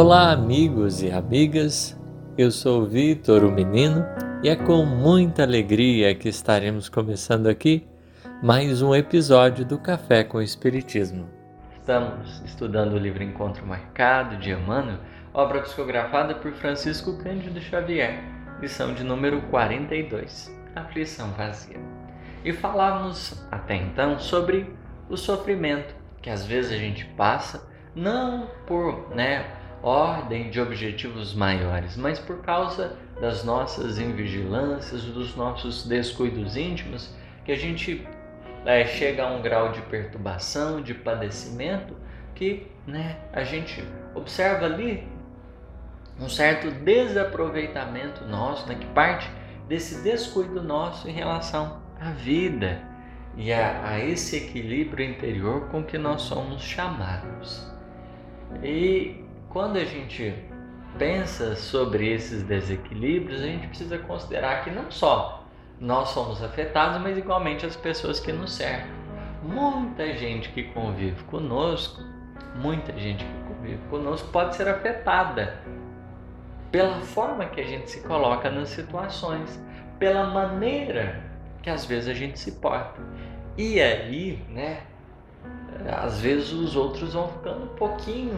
Olá, amigos e amigas. Eu sou Vitor, o menino, e é com muita alegria que estaremos começando aqui mais um episódio do Café com o Espiritismo. Estamos estudando o livro Encontro Marcado de Emmanuel, obra psicografada por Francisco Cândido Xavier, lição de número 42, Aflição Vazia. E falávamos até então sobre o sofrimento que às vezes a gente passa, não por, né, ordem de objetivos maiores, mas por causa das nossas invigilâncias, dos nossos descuidos íntimos, que a gente é, chega a um grau de perturbação, de padecimento, que né, a gente observa ali um certo desaproveitamento nosso, né, que parte desse descuido nosso em relação à vida e a, a esse equilíbrio interior com que nós somos chamados. E quando a gente pensa sobre esses desequilíbrios, a gente precisa considerar que não só nós somos afetados, mas igualmente as pessoas que nos cercam. Muita gente que convive conosco, muita gente que convive conosco pode ser afetada pela forma que a gente se coloca nas situações, pela maneira que às vezes a gente se porta. E aí, né, às vezes os outros vão ficando um pouquinho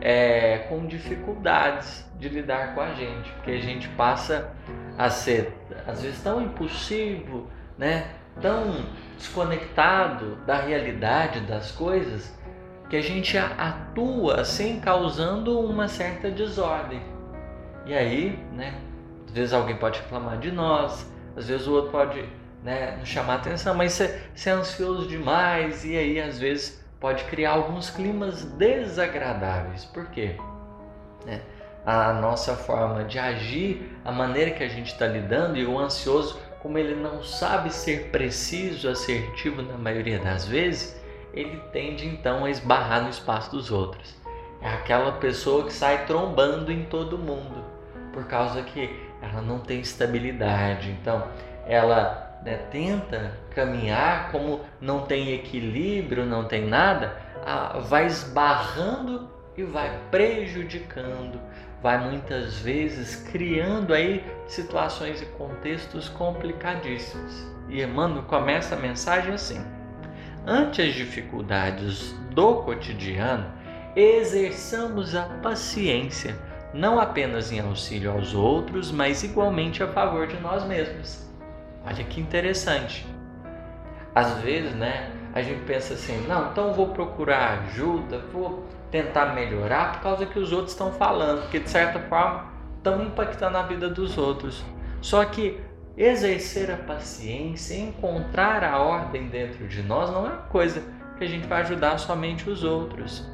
é, com dificuldades de lidar com a gente, porque a gente passa a ser, às vezes, tão impulsivo, né? tão desconectado da realidade das coisas, que a gente atua assim, causando uma certa desordem. E aí, né? Às vezes alguém pode reclamar de nós, às vezes o outro pode né, nos chamar atenção, mas você é ansioso demais, e aí às vezes pode criar alguns climas desagradáveis. Por quê? É, a nossa forma de agir, a maneira que a gente está lidando e o ansioso, como ele não sabe ser preciso, assertivo na maioria das vezes, ele tende então a esbarrar no espaço dos outros. É aquela pessoa que sai trombando em todo mundo, por causa que ela não tem estabilidade. Então, ela né, tenta caminhar, como não tem equilíbrio, não tem nada, vai esbarrando e vai prejudicando, vai muitas vezes criando aí situações e contextos complicadíssimos. E Emmanuel começa a mensagem assim: ante as dificuldades do cotidiano, exerçamos a paciência, não apenas em auxílio aos outros, mas igualmente a favor de nós mesmos Olha que interessante. Às vezes, né, a gente pensa assim: não, então vou procurar ajuda, vou tentar melhorar por causa que os outros estão falando, porque de certa forma estão impactando a vida dos outros. Só que exercer a paciência, encontrar a ordem dentro de nós não é coisa que a gente vai ajudar somente os outros.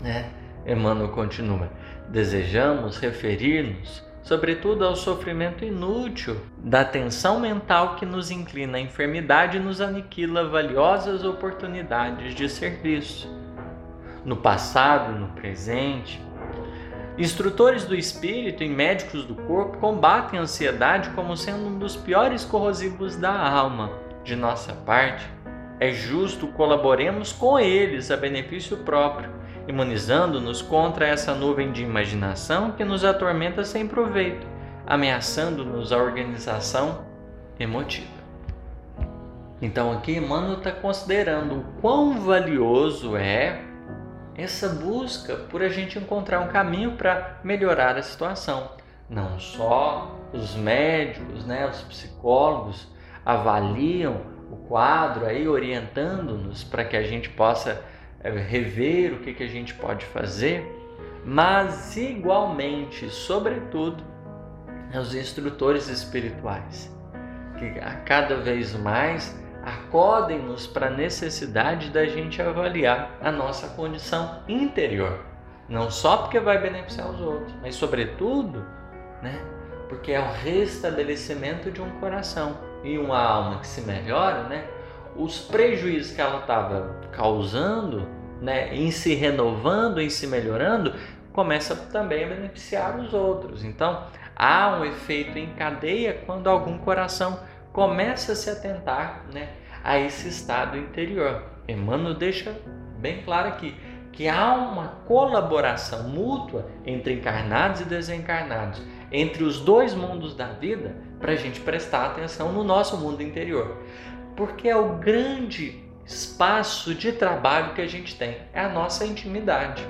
Né? Emmanuel continua: desejamos referir-nos sobretudo ao sofrimento inútil da tensão mental que nos inclina à enfermidade e nos aniquila valiosas oportunidades de serviço. No passado no presente, instrutores do espírito e médicos do corpo combatem a ansiedade como sendo um dos piores corrosivos da alma. De nossa parte, é justo colaboremos com eles a benefício próprio imunizando-nos contra essa nuvem de imaginação que nos atormenta sem proveito, ameaçando-nos a organização emotiva. Então aqui Emmanuel está considerando o quão valioso é essa busca por a gente encontrar um caminho para melhorar a situação. Não só os médicos, né, os psicólogos avaliam o quadro aí orientando-nos para que a gente possa rever o que, que a gente pode fazer, mas igualmente, sobretudo, os instrutores espirituais, que a cada vez mais acodem-nos para a necessidade da gente avaliar a nossa condição interior. Não só porque vai beneficiar os outros, mas sobretudo, né, porque é o restabelecimento de um coração e uma alma que se melhora, né, os prejuízos que ela estava causando, né, em se renovando, em se melhorando, começa também a beneficiar os outros. Então, há um efeito em cadeia quando algum coração começa a se atentar né, a esse estado interior. Emmanuel deixa bem claro aqui: que há uma colaboração mútua entre encarnados e desencarnados, entre os dois mundos da vida, para a gente prestar atenção no nosso mundo interior. Porque é o grande espaço de trabalho que a gente tem, é a nossa intimidade.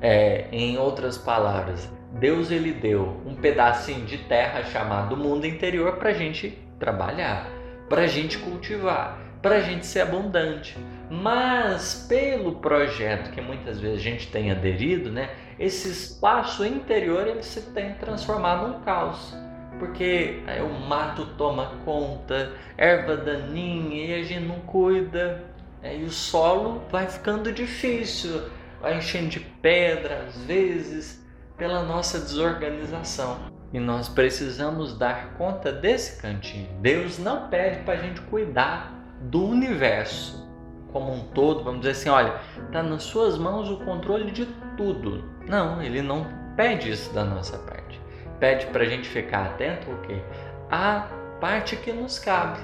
É, em outras palavras, Deus ele deu um pedacinho de terra chamado mundo interior para a gente trabalhar, para a gente cultivar, para a gente ser abundante. Mas pelo projeto que muitas vezes a gente tem aderido, né, esse espaço interior ele se tem transformado num caos. Porque aí, o mato toma conta, erva daninha e a gente não cuida, é, e o solo vai ficando difícil, vai enchendo de pedra às vezes, pela nossa desorganização. E nós precisamos dar conta desse cantinho. Deus não pede para a gente cuidar do universo como um todo, vamos dizer assim, olha, está nas suas mãos o controle de tudo. Não, ele não pede isso da nossa parte. Pede para a gente ficar atento o quê? A parte que nos cabe,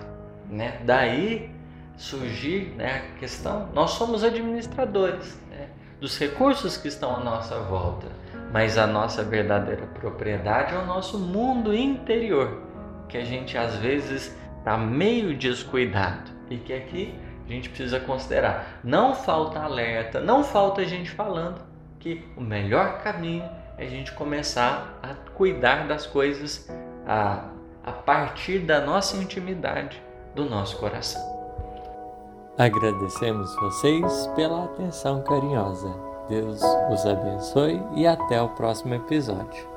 né? Daí surgir né, a questão, nós somos administradores né, dos recursos que estão à nossa volta mas a nossa verdadeira propriedade é o nosso mundo interior, que a gente às vezes está meio descuidado e que aqui a gente precisa considerar. Não falta alerta, não falta gente falando que o melhor caminho é a gente começar a cuidar das coisas a, a partir da nossa intimidade, do nosso coração. Agradecemos vocês pela atenção carinhosa. Deus os abençoe e até o próximo episódio.